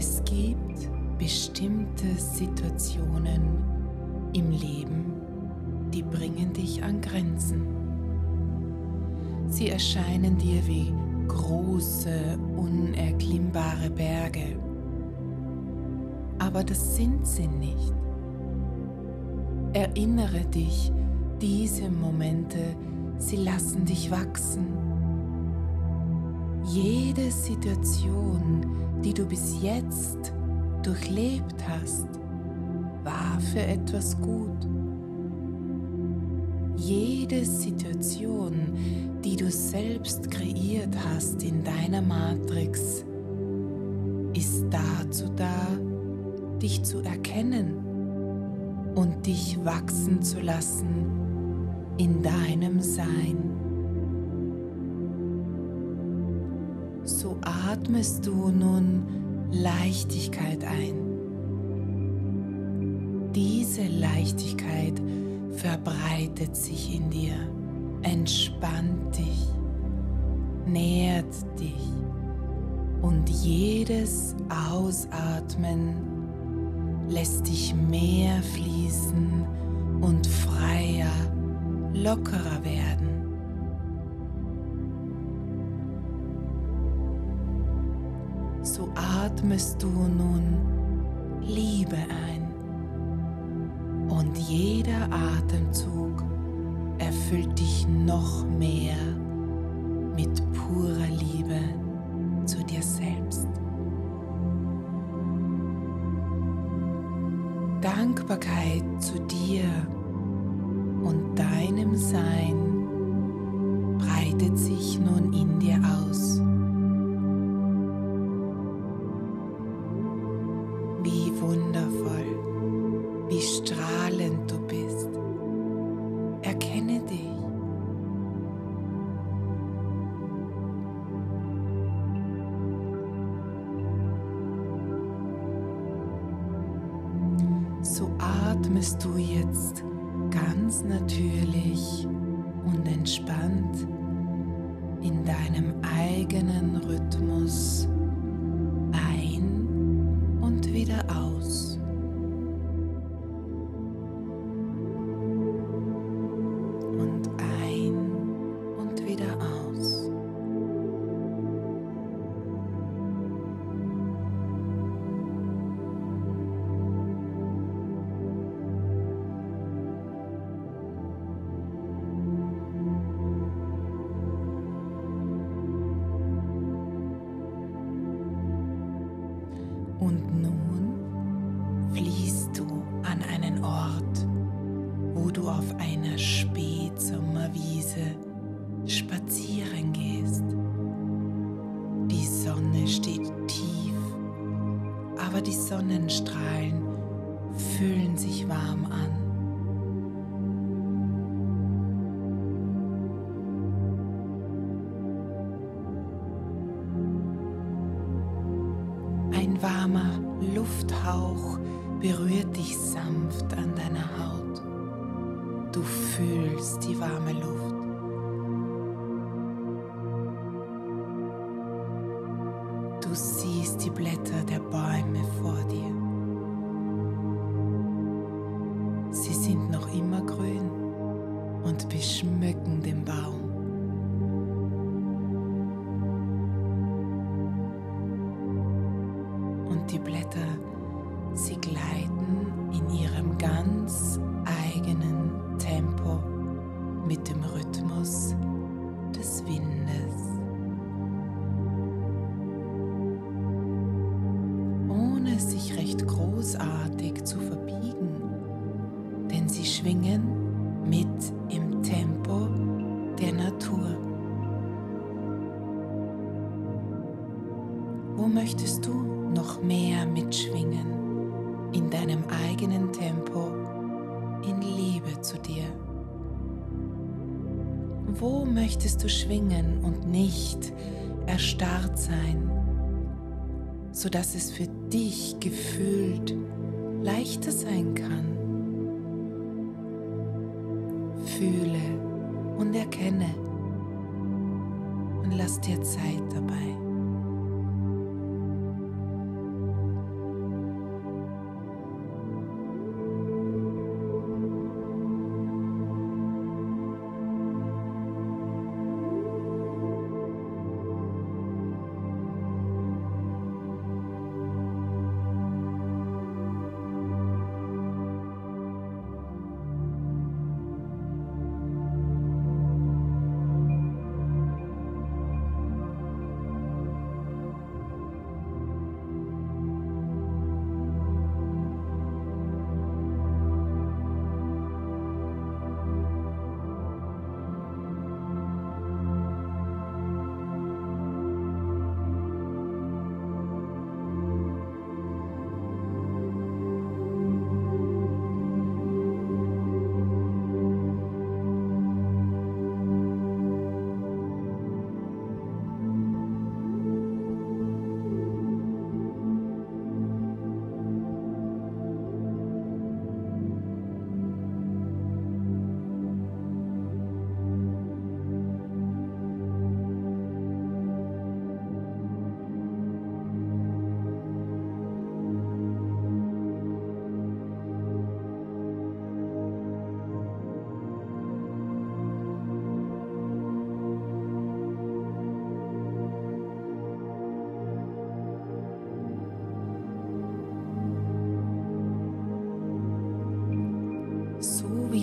Es gibt bestimmte Situationen im Leben, die bringen dich an Grenzen. Sie erscheinen dir wie große, unerklimmbare Berge. Aber das sind sie nicht. Erinnere dich, diese Momente, sie lassen dich wachsen. Jede Situation, die du bis jetzt durchlebt hast, war für etwas gut. Jede Situation, die du selbst kreiert hast in deiner Matrix, ist dazu da, dich zu erkennen und dich wachsen zu lassen in deinem Sein. Atmest du nun Leichtigkeit ein. Diese Leichtigkeit verbreitet sich in dir, entspannt dich, nährt dich und jedes Ausatmen lässt dich mehr fließen und freier, lockerer werden. Atmest du nun Liebe ein und jeder Atemzug erfüllt dich noch mehr mit purer Liebe zu dir selbst. Dankbarkeit zu dir und deinem Sein atmest du jetzt ganz natürlich und entspannt in deinem eigenen Rhythmus Und nun fließt du an einen Ort, wo du auf einer Spätsommerwiese spazieren gehst. Die Sonne steht tief, aber die Sonnenstrahlen warmer Lufthauch berührt dich sanft an deiner Haut. Du fühlst die warme Luft. Du siehst die Blätter der Bäume vor dir. Mit dem Rhythmus du schwingen und nicht erstarrt sein, sodass es für dich gefühlt leichter sein kann? Fühle und erkenne und lass dir Zeit dabei.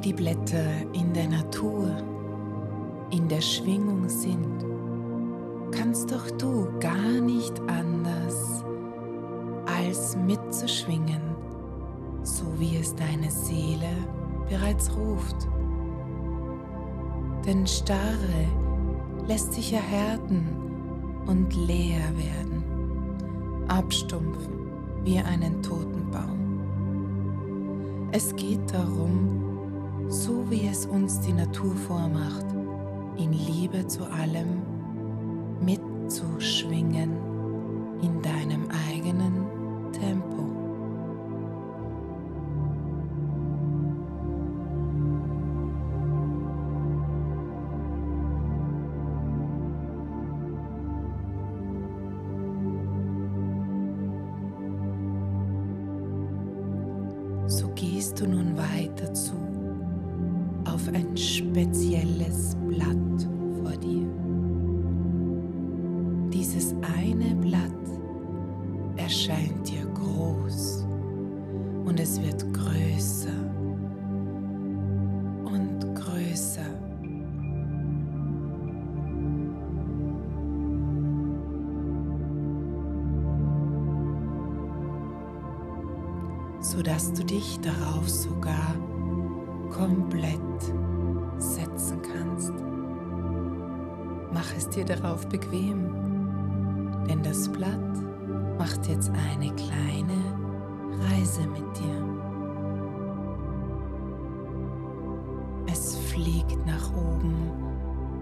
Die Blätter in der Natur in der Schwingung sind, kannst doch du gar nicht anders als mitzuschwingen, so wie es deine Seele bereits ruft. Denn Starre lässt sich erhärten und leer werden, abstumpfen wie einen toten Baum. Es geht darum, so wie es uns die Natur vormacht, in Liebe zu allem mitzuschwingen in deinem eigenen Tempo. Sodass du dich darauf sogar komplett setzen kannst. Mach es dir darauf bequem, denn das Blatt macht jetzt eine kleine Reise mit dir. Es fliegt nach oben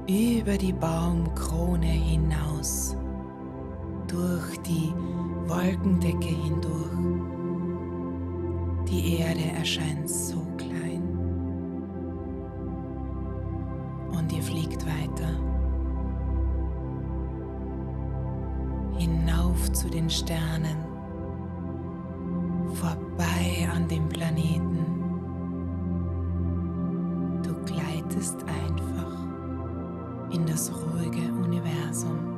über die Baumkrone hinaus, durch die Wolkendecke hindurch. Die Erde erscheint so klein und ihr fliegt weiter hinauf zu den Sternen, vorbei an dem Planeten. Du gleitest einfach in das ruhige Universum.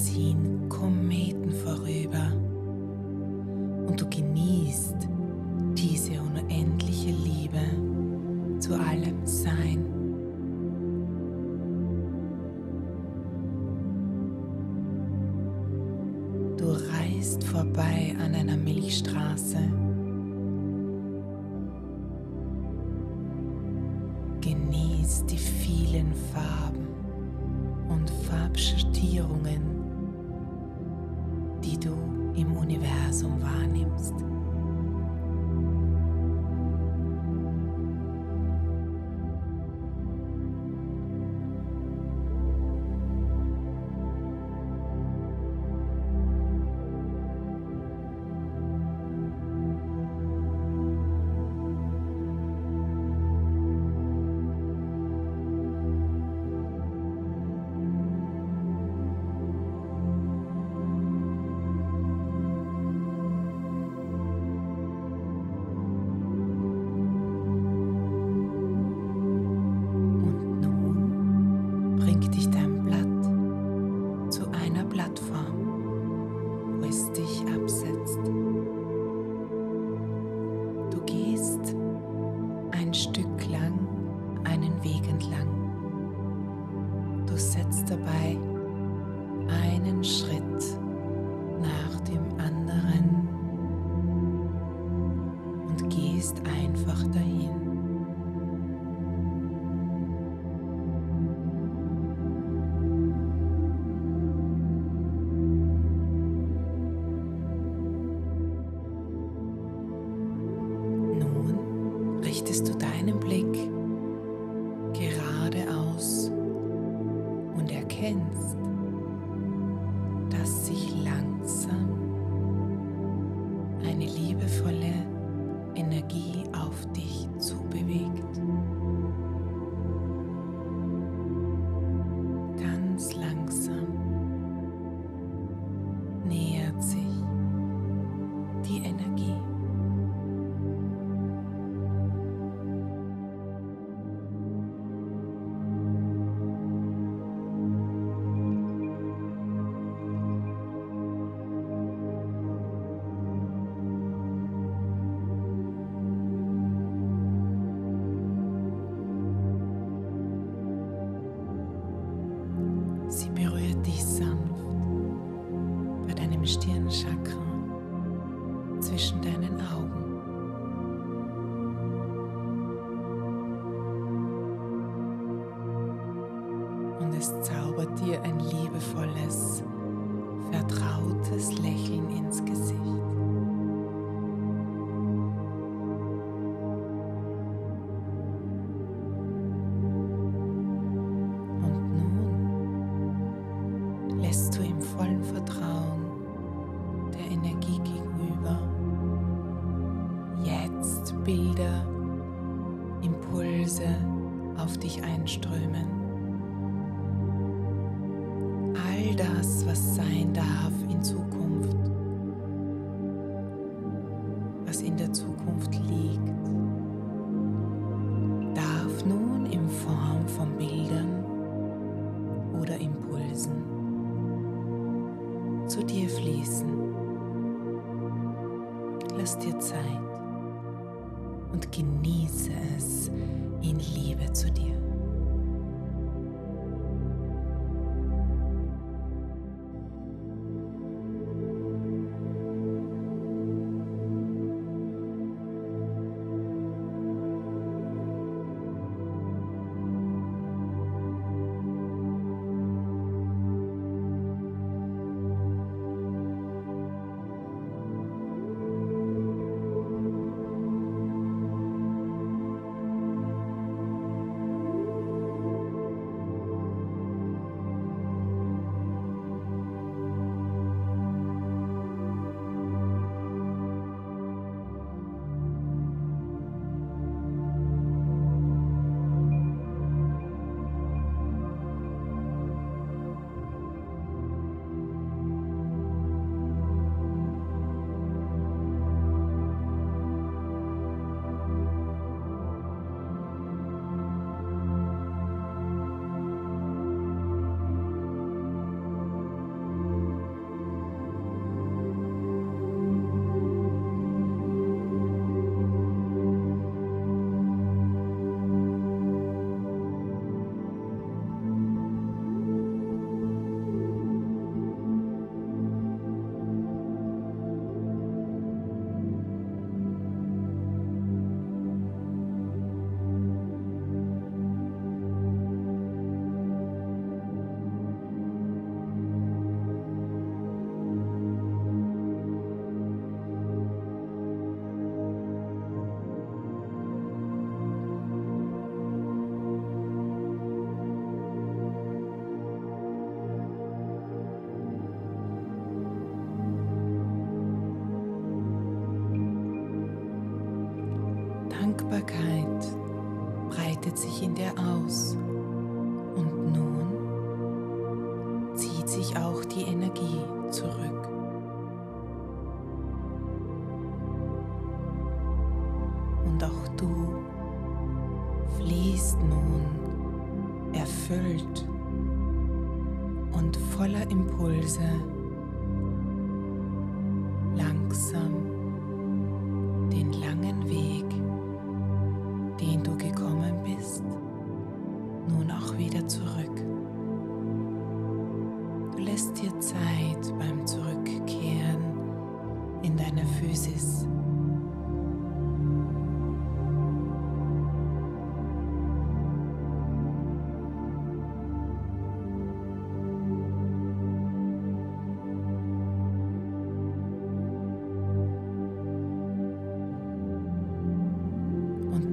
Ziehen Kometen vorüber und du genießt diese unendliche Liebe zu allem Sein. Du reist vorbei an einer Milchstraße. Genießt die vielen Farben und Farbschattierungen, du im Universum wahrnimmst. Du setzt dabei einen Schritt nach dem anderen bist du im vollen Vertrauen der Energie gegenüber. Jetzt Bilder, Impulse auf dich einströmen. All das, was sein darf in Zukunft. Lass dir Zeit und genieße es in Liebe zu dir. voller Impulse langsam den langen Weg.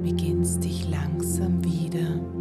beginnst dich langsam wieder.